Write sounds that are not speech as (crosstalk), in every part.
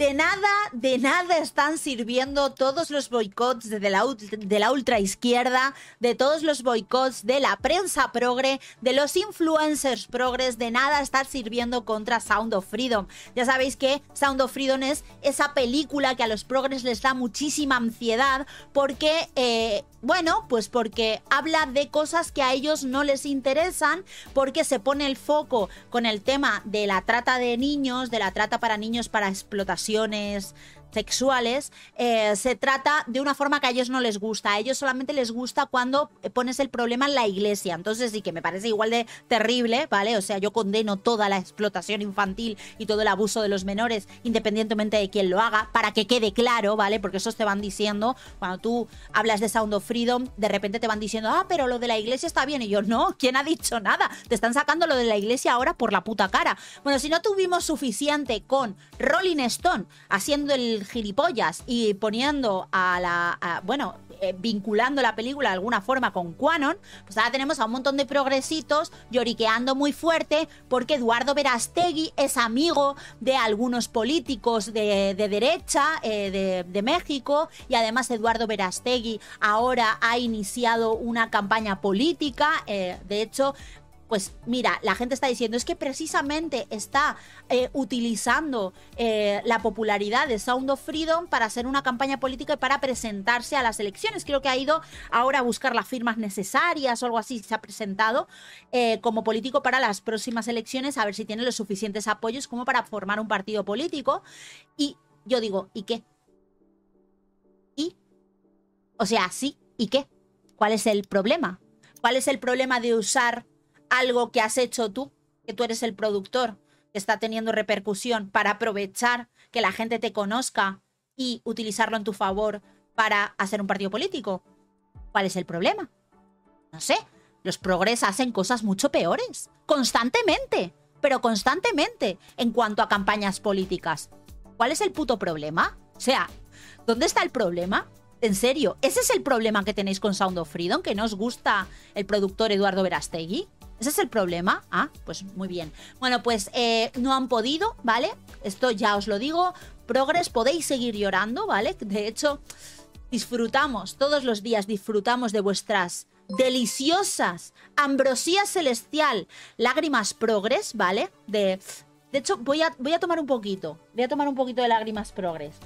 De nada, de nada están sirviendo todos los boicots de la, de la ultraizquierda, de todos los boicots de la prensa progre, de los influencers progres, de nada está sirviendo contra Sound of Freedom. Ya sabéis que Sound of Freedom es esa película que a los progres les da muchísima ansiedad porque, eh, bueno, pues porque habla de cosas que a ellos no les interesan, porque se pone el foco con el tema de la trata de niños, de la trata para niños para explotaciones sexuales, eh, se trata de una forma que a ellos no les gusta. A ellos solamente les gusta cuando pones el problema en la iglesia. Entonces sí que me parece igual de terrible, ¿vale? O sea, yo condeno toda la explotación infantil y todo el abuso de los menores, independientemente de quién lo haga, para que quede claro, ¿vale? Porque eso te van diciendo, cuando tú hablas de Sound of Freedom, de repente te van diciendo, ah, pero lo de la iglesia está bien. Y yo, no, ¿quién ha dicho nada? Te están sacando lo de la iglesia ahora por la puta cara. Bueno, si no tuvimos suficiente con Rolling Stone haciendo el gilipollas y poniendo a la. bueno, eh, vinculando la película de alguna forma con Quanon, pues ahora tenemos a un montón de progresitos lloriqueando muy fuerte porque Eduardo Verastegui es amigo de algunos políticos de, derecha eh, de, México y además Eduardo Verastegui ahora ha iniciado una campaña política. Eh, de hecho, pues mira, la gente está diciendo, es que precisamente está eh, utilizando eh, la popularidad de Sound of Freedom para hacer una campaña política y para presentarse a las elecciones. Creo que ha ido ahora a buscar las firmas necesarias o algo así, se ha presentado eh, como político para las próximas elecciones, a ver si tiene los suficientes apoyos como para formar un partido político. Y yo digo, ¿y qué? ¿Y? O sea, sí, ¿y qué? ¿Cuál es el problema? ¿Cuál es el problema de usar algo que has hecho tú, que tú eres el productor, que está teniendo repercusión para aprovechar que la gente te conozca y utilizarlo en tu favor para hacer un partido político. ¿Cuál es el problema? No sé, los progres hacen cosas mucho peores, constantemente, pero constantemente en cuanto a campañas políticas. ¿Cuál es el puto problema? O sea, ¿dónde está el problema? En serio, ¿ese es el problema que tenéis con Sound of Freedom? ¿Que no os gusta el productor Eduardo Verastegui? ¿Ese es el problema? Ah, pues muy bien. Bueno, pues eh, no han podido, ¿vale? Esto ya os lo digo. Progres, podéis seguir llorando, ¿vale? De hecho, disfrutamos, todos los días disfrutamos de vuestras deliciosas, ambrosía celestial, lágrimas progres, ¿vale? De, de hecho, voy a, voy a tomar un poquito. Voy a tomar un poquito de lágrimas progres.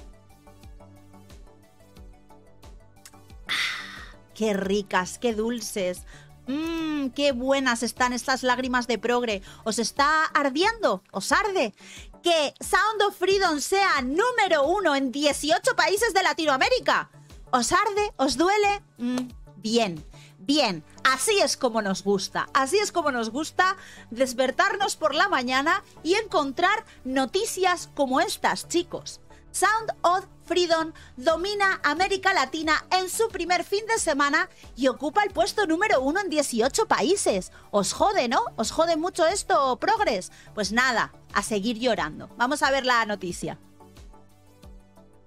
Ah, qué ricas, qué dulces. Mmm, qué buenas están estas lágrimas de progre. ¿Os está ardiendo? ¿Os arde? Que Sound of Freedom sea número uno en 18 países de Latinoamérica. ¿Os arde? ¿Os duele? Mm, bien, bien. Así es como nos gusta. Así es como nos gusta despertarnos por la mañana y encontrar noticias como estas, chicos. Sound of Freedom domina América Latina en su primer fin de semana y ocupa el puesto número uno en 18 países. Os jode, ¿no? ¿Os jode mucho esto, Progress? Pues nada, a seguir llorando. Vamos a ver la noticia.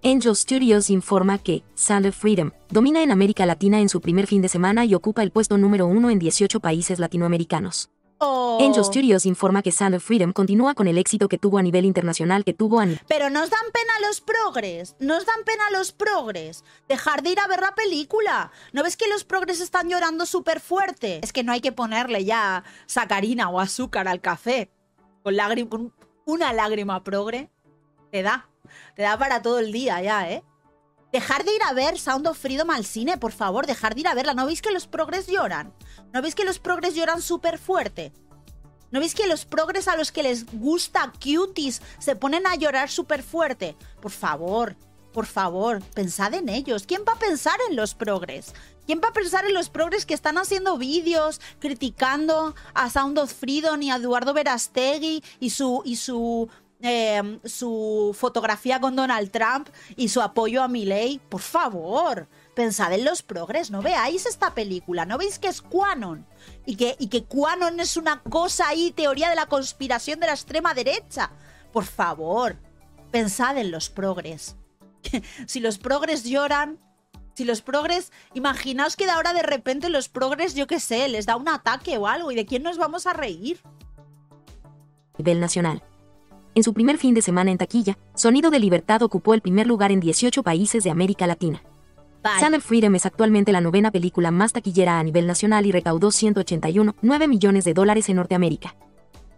Angel Studios informa que Sound of Freedom domina en América Latina en su primer fin de semana y ocupa el puesto número uno en 18 países latinoamericanos. Oh. Angel Studios informa que Sound of Freedom continúa con el éxito que tuvo a nivel internacional que tuvo a Pero nos dan pena los progres, nos dan pena los progres. Dejar de ir a ver la película. ¿No ves que los progres están llorando súper fuerte? Es que no hay que ponerle ya sacarina o azúcar al café. Con, con una lágrima progre te da. Te da para todo el día ya, ¿eh? Dejar de ir a ver Sound of Freedom al cine, por favor, dejar de ir a verla. ¿No veis que los progres lloran? ¿No veis que los progres lloran súper fuerte? ¿No veis que los progres a los que les gusta cuties se ponen a llorar súper fuerte? Por favor, por favor, pensad en ellos. ¿Quién va a pensar en los progres? ¿Quién va a pensar en los progres que están haciendo vídeos criticando a Sound of Freedom y a Eduardo Verastegui y su, y su Em, su fotografía con Donald Trump y su apoyo a Milley. Por favor, pensad en los progres, ¿no veáis esta película? ¿No veis que es Quanon? Y que, y que Quanon es una cosa ahí, teoría de la conspiración de la extrema derecha. Por favor, pensad en los progres. (laughs) si los progres lloran, si los progres, imaginaos que de ahora de repente los progres, yo qué sé, les da un ataque o algo, ¿y de quién nos vamos a reír? Nivel nacional. En su primer fin de semana en taquilla, Sonido de Libertad ocupó el primer lugar en 18 países de América Latina. Vale. Sound of Freedom es actualmente la novena película más taquillera a nivel nacional y recaudó 181,9 millones de dólares en Norteamérica.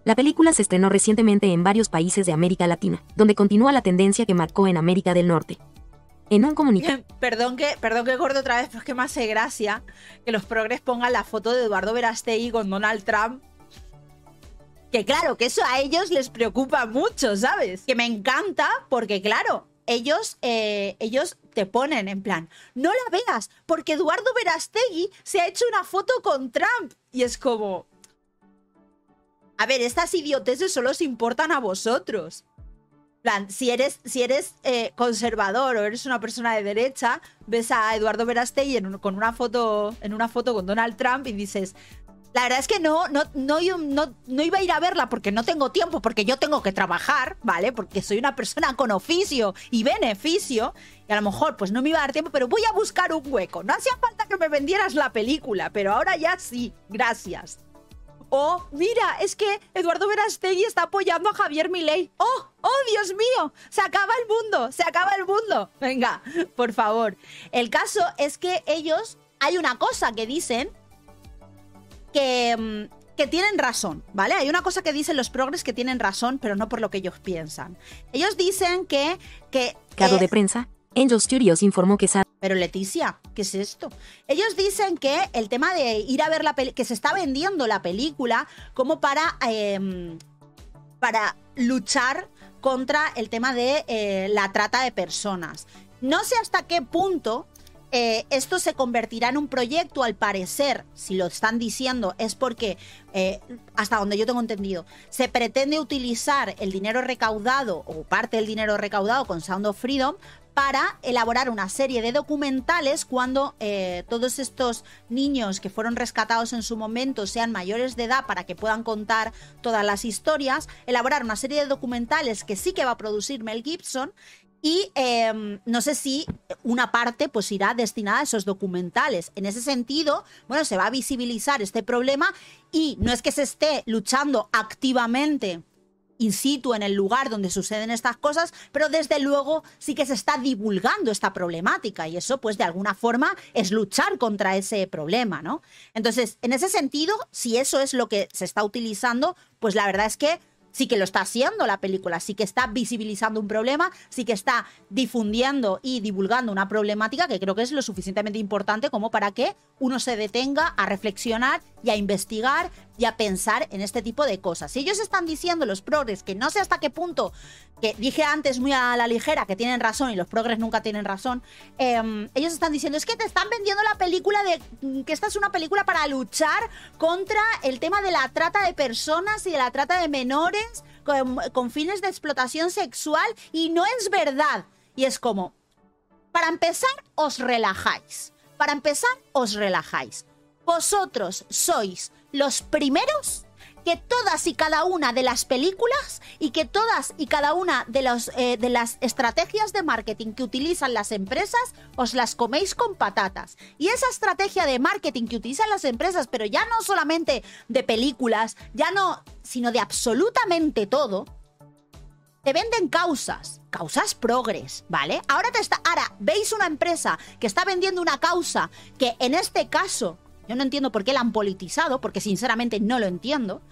La película se estrenó recientemente en varios países de América Latina, donde continúa la tendencia que marcó en América del Norte. En un comunicado, (laughs) Perdón que, perdón que corte otra vez, pero es que me hace gracia que los progres pongan la foto de Eduardo Verastegui con Donald Trump. Que claro, que eso a ellos les preocupa mucho, ¿sabes? Que me encanta porque claro, ellos, eh, ellos te ponen en plan, no la veas, porque Eduardo Verastegui se ha hecho una foto con Trump. Y es como... A ver, estas idioteces solo os importan a vosotros. Plan, si eres, si eres eh, conservador o eres una persona de derecha, ves a Eduardo Verastegui en con una foto, en una foto con Donald Trump y dices, la verdad es que no, no, no, iba a ir a verla porque no tengo tiempo, porque yo tengo que trabajar, ¿vale? Porque soy una persona con oficio y beneficio. Y a lo mejor, pues no me iba a dar tiempo, pero voy a buscar un hueco. No hacía falta que me vendieras la película, pero ahora ya sí, gracias. Oh, mira, es que Eduardo Verastegui está apoyando a Javier Milei. Oh, oh, Dios mío, se acaba el mundo, se acaba el mundo. Venga, por favor. El caso es que ellos, hay una cosa que dicen que, mm, que tienen razón, ¿vale? Hay una cosa que dicen los progres que tienen razón, pero no por lo que ellos piensan. Ellos dicen que... que Cado eh, de prensa, Angel Studios informó que pero Leticia, ¿qué es esto? Ellos dicen que el tema de ir a ver la película, que se está vendiendo la película como para, em, para luchar contra el tema de eh, la trata de personas. No sé hasta qué punto eh, esto se convertirá en un proyecto, al parecer, si lo están diciendo, es porque, eh, hasta donde yo tengo entendido, se pretende utilizar el dinero recaudado o parte del dinero recaudado con Sound of Freedom para elaborar una serie de documentales cuando eh, todos estos niños que fueron rescatados en su momento sean mayores de edad para que puedan contar todas las historias, elaborar una serie de documentales que sí que va a producir Mel Gibson y eh, no sé si una parte pues irá destinada a esos documentales. En ese sentido, bueno, se va a visibilizar este problema y no es que se esté luchando activamente in situ en el lugar donde suceden estas cosas, pero desde luego sí que se está divulgando esta problemática y eso pues de alguna forma es luchar contra ese problema, ¿no? Entonces, en ese sentido, si eso es lo que se está utilizando, pues la verdad es que sí que lo está haciendo la película, sí que está visibilizando un problema, sí que está difundiendo y divulgando una problemática que creo que es lo suficientemente importante como para que uno se detenga a reflexionar y a investigar y a pensar en este tipo de cosas. Ellos están diciendo los progres que no sé hasta qué punto, que dije antes muy a la ligera que tienen razón y los progres nunca tienen razón, eh, ellos están diciendo es que te están vendiendo la película de que esta es una película para luchar contra el tema de la trata de personas y de la trata de menores con, con fines de explotación sexual y no es verdad. Y es como, para empezar, os relajáis. Para empezar, os relajáis. Vosotros sois los primeros que todas y cada una de las películas y que todas y cada una de, eh, de las estrategias de marketing que utilizan las empresas os las coméis con patatas. Y esa estrategia de marketing que utilizan las empresas, pero ya no solamente de películas, ya no, sino de absolutamente todo, te venden causas, causas progres, ¿vale? Ahora te está, ahora veis una empresa que está vendiendo una causa que en este caso yo no entiendo por qué la han politizado, porque sinceramente no lo entiendo.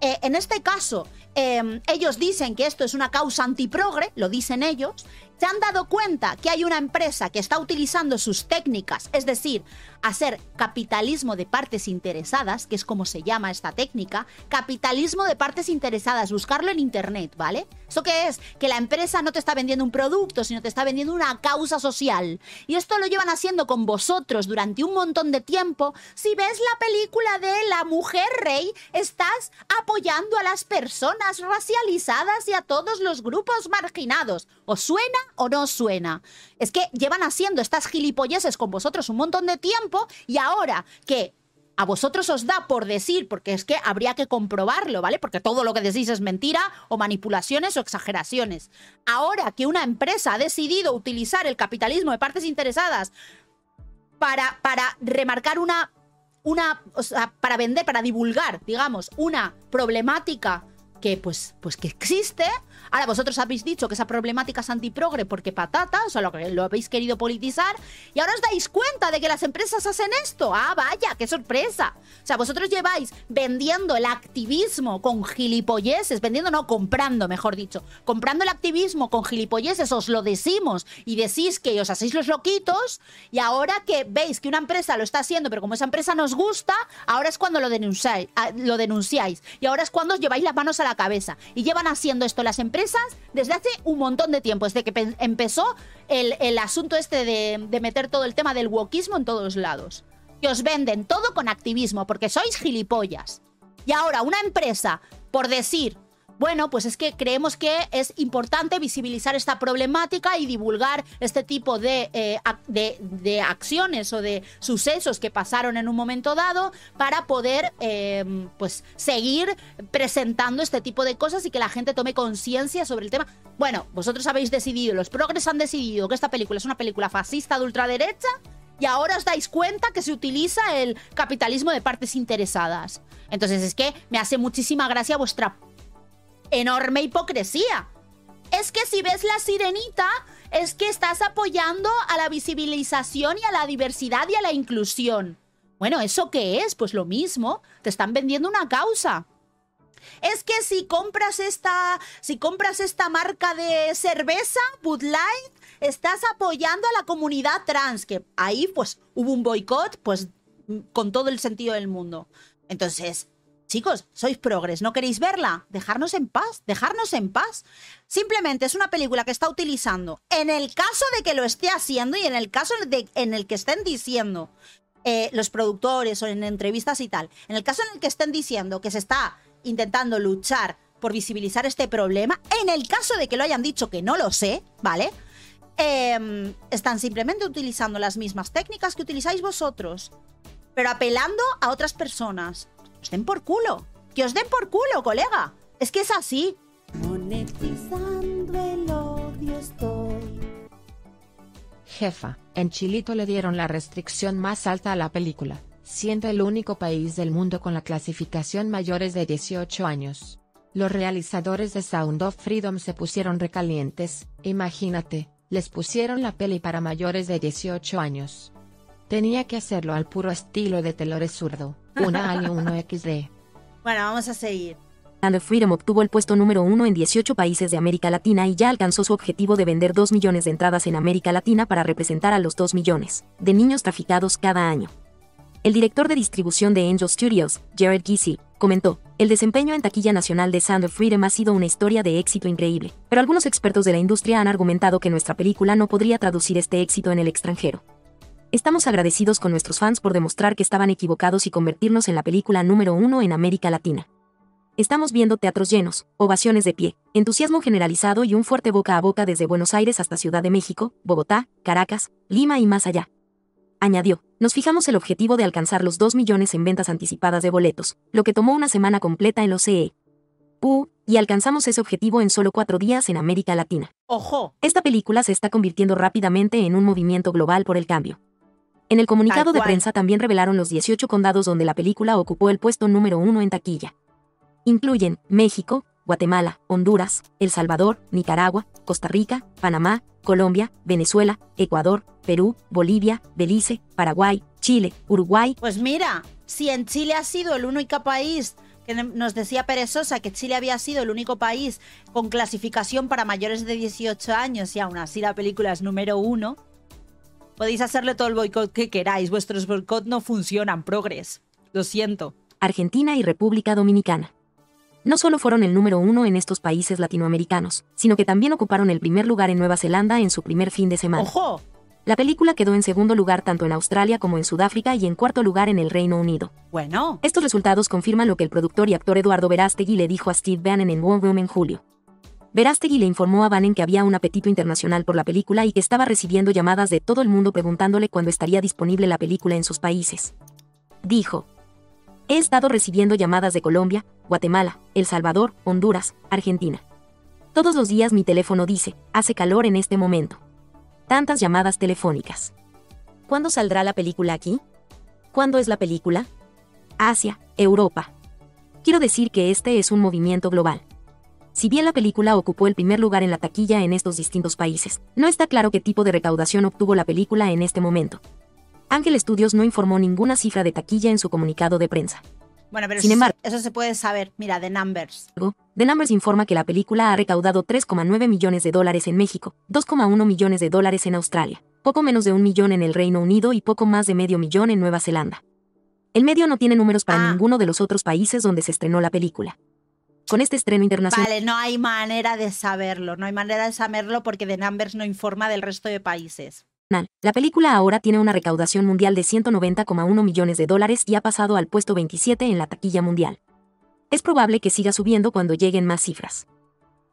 Eh, en este caso, eh, ellos dicen que esto es una causa antiprogre, lo dicen ellos. Se han dado cuenta que hay una empresa que está utilizando sus técnicas, es decir, hacer capitalismo de partes interesadas, que es como se llama esta técnica, capitalismo de partes interesadas, buscarlo en internet, ¿vale? ¿Eso qué es? Que la empresa no te está vendiendo un producto, sino te está vendiendo una causa social. Y esto lo llevan haciendo con vosotros durante un montón de tiempo. Si ves la película de La Mujer Rey, estás apoyando a las personas racializadas y a todos los grupos marginados. ¿Os suena o no suena? Es que llevan haciendo estas gilipolleces con vosotros un montón de tiempo y ahora que a vosotros os da por decir, porque es que habría que comprobarlo, ¿vale? Porque todo lo que decís es mentira o manipulaciones o exageraciones. Ahora que una empresa ha decidido utilizar el capitalismo de partes interesadas para, para remarcar una, una, o sea, para vender, para divulgar, digamos, una problemática que pues, pues que existe. Ahora vosotros habéis dicho que esa problemática es antiprogre porque patata, o sea, lo, lo habéis querido politizar, y ahora os dais cuenta de que las empresas hacen esto. Ah, vaya, qué sorpresa. O sea, vosotros lleváis vendiendo el activismo con gilipolleces, vendiendo no, comprando, mejor dicho, comprando el activismo con gilipolleces, os lo decimos y decís que os hacéis los loquitos, y ahora que veis que una empresa lo está haciendo, pero como esa empresa nos gusta, ahora es cuando lo denunciáis, ah, lo denunciáis y ahora es cuando os lleváis las manos a la cabeza. Y llevan haciendo esto las empresas desde hace un montón de tiempo, desde que empezó el, asunto este de, meter todo el tema del wokismo en todos lados. Que os venden todo con activismo, porque sois gilipollas. Y ahora una empresa, por decir, bueno, pues es que creemos que es importante visibilizar esta problemática y divulgar este tipo de, eh, de, acciones o de sucesos que pasaron en un momento dado para poder em, pues seguir presentando este tipo de cosas y que la gente tome conciencia sobre el tema. Bueno, vosotros habéis decidido, los progres han decidido que esta película es una película fascista de ultraderecha y ahora os dais cuenta que se utiliza el capitalismo de partes interesadas. Entonces es que me hace muchísima gracia vuestra enorme hipocresía. Es que si ves la sirenita, es que estás apoyando a la visibilización y a la diversidad y a la inclusión. Bueno, ¿eso qué es? Pues lo mismo, te están vendiendo una causa. Es que si compras esta, si compras esta marca de cerveza, Bud Light, estás apoyando a la comunidad trans, que ahí pues hubo un boicot, pues con todo el sentido del mundo. Entonces, Chicos, sois progres, ¿no queréis verla? Dejarnos en paz, dejarnos en paz. Simplemente es una película que está utilizando, en el caso de que lo esté haciendo y en el caso de, en el que estén diciendo eh, los productores o en entrevistas y tal, en el caso en el que estén diciendo que se está intentando luchar por visibilizar este problema, en el caso de que lo hayan dicho que no lo sé, ¿vale? Em, están simplemente utilizando las mismas técnicas que utilizáis vosotros, pero apelando a otras personas os den por culo. Que os den por culo, colega. Es que es así. Monetizando el odio estoy. Jefa, en Chilito le dieron la restricción más alta a la película, siendo el único país del mundo con la clasificación mayores de 18 años. Los realizadores de Sound of Freedom se pusieron recalientes, imagínate, les pusieron la peli para mayores de 18 años. Tenía que hacerlo al puro estilo de Telores Zurdo, una año 1 XD. Bueno, vamos a seguir. And Freedom obtuvo el puesto número uno en 18 países de América Latina y ya alcanzó su objetivo de vender 2 millones de entradas en América Latina para representar a los 2 millones de niños traficados cada año. El director de distribución de Angel Studios, Jared Giese, comentó, el desempeño en taquilla nacional de Sound of Freedom ha sido una historia de éxito increíble, pero algunos expertos de la industria han argumentado que nuestra película no podría traducir este éxito en el extranjero. Estamos agradecidos con nuestros fans por demostrar que estaban equivocados y convertirnos en la película número uno en América Latina. Estamos viendo teatros llenos, ovaciones de pie, entusiasmo generalizado y un fuerte boca a boca desde Buenos Aires hasta Ciudad de México, Bogotá, Caracas, Lima y más allá. Añadió, nos fijamos el objetivo de alcanzar los 2 millones en ventas anticipadas de boletos, lo que tomó una semana completa en los CE. U, y alcanzamos ese objetivo en solo cuatro días en América Latina. ¡Ojo! Esta película se está convirtiendo rápidamente en un movimiento global por el cambio. En el comunicado de prensa también revelaron los 18 condados donde la película ocupó el puesto número uno en taquilla. Incluyen México, Guatemala, Honduras, El Salvador, Nicaragua, Costa Rica, Panamá, Colombia, Venezuela, Ecuador, Perú, Bolivia, Belice, Paraguay, Chile, Uruguay. Pues mira, si en Chile ha sido el único país que nos decía Perezosa que Chile había sido el único país con clasificación para mayores de 18 años y aún así la película es número uno, Podéis hacerle todo el boicot que queráis, vuestros boicot no funcionan, progres. Lo siento. Argentina y República Dominicana. No solo fueron el número uno en estos países latinoamericanos, sino que también ocuparon el primer lugar en Nueva Zelanda en su primer fin de semana. ¡Ojo! La película quedó en segundo lugar tanto en Australia como en Sudáfrica y en cuarto lugar en el Reino Unido. Bueno. Estos resultados confirman lo que el productor y actor Eduardo Verástegui le dijo a Steve Bannon en War Room en julio. Verástegui le informó a Bannon que había un apetito internacional por la película y que estaba recibiendo llamadas de todo el mundo preguntándole cuándo estaría disponible la película en sus países. Dijo, He estado recibiendo llamadas de Colombia, Guatemala, El Salvador, Honduras, Argentina. Todos los días mi teléfono dice, hace calor en este momento. Tantas llamadas telefónicas. ¿Cuándo saldrá la película aquí? ¿Cuándo es la película? Asia, Europa. Quiero decir que este es un movimiento global. Si bien la película ocupó el primer lugar en la taquilla en estos distintos países, no está claro qué tipo de recaudación obtuvo la película en este momento. Ángel Studios no informó ninguna cifra de taquilla en su comunicado de prensa. Bueno, pero Sin eso, embargo- eso se puede saber. Mira, The Numbers. The Numbers informa que la película ha recaudado 3,9 millones de dólares en México, 2,1 millones de dólares en Australia, poco menos de un millón en el Reino Unido y poco más de medio millón en Nueva Zelanda. El medio no tiene números para Ah. ninguno de los otros países donde se estrenó la película. Con este estreno internacional, Vale, no hay manera de saberlo. No hay manera de saberlo porque The Numbers no informa del resto de países. la película ahora tiene una recaudación mundial de 190,1 millones de dólares y ha pasado al puesto 27 en la taquilla mundial. Es probable que siga subiendo cuando lleguen más cifras.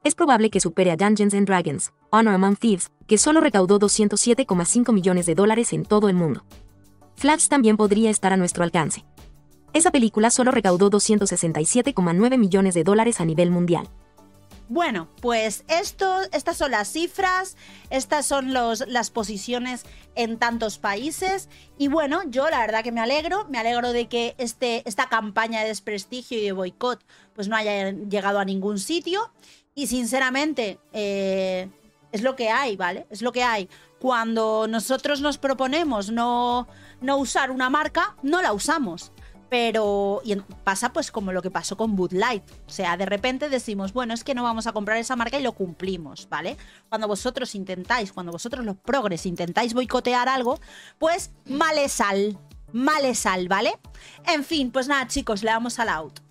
Es probable que supere a Dungeons and Dragons, Honor Among Thieves, que solo recaudó 207,5 millones de dólares en todo el mundo. Flash también podría estar a nuestro alcance. Esa película solo recaudó 267,9 millones de dólares a nivel mundial. Bueno, pues esto, estas son las cifras, estas son los, las posiciones en tantos países y bueno, yo la verdad que me alegro, me alegro de que este, esta campaña de desprestigio y de boicot pues no haya llegado a ningún sitio y sinceramente eh, es lo que hay, ¿vale? Es lo que hay. Cuando nosotros nos proponemos no, no usar una marca, no la usamos. Pero y pasa pues como lo que pasó con Bud Light. O sea, de repente decimos, bueno, es que no vamos a comprar esa marca y lo cumplimos, ¿vale? Cuando vosotros intentáis, cuando vosotros los progres intentáis boicotear algo, pues male sal, male sal, ¿vale? En fin, pues nada, chicos, le damos al out.